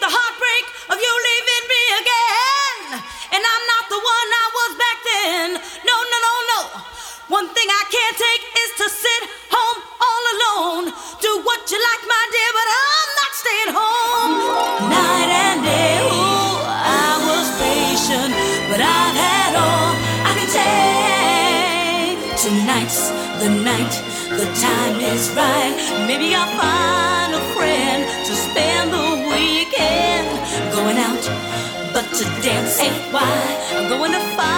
the heartbreak of you leaving me again. And I'm not the one I was back then. No, no, no, no. One thing I can't take is to sit home all alone. Do what you like, my dear, but I'm not staying home. Night and day, ooh, I was patient, but I've had all I can take. Tonight's the night, the time is right. Maybe I'll find to dance ain't why. I'm going to find